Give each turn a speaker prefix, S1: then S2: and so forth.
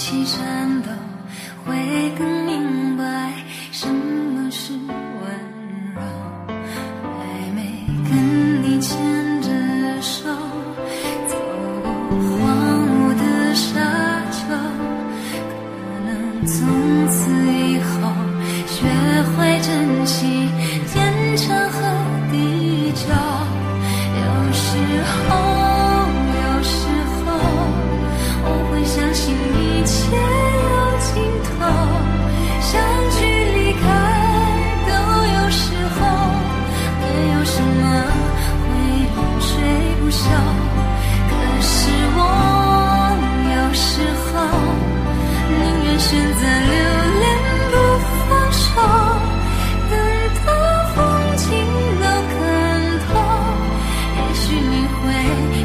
S1: 起颤抖会更明白什么是温柔还没跟你牵着手走过荒芜的沙丘可能从此以后学会珍惜天长和会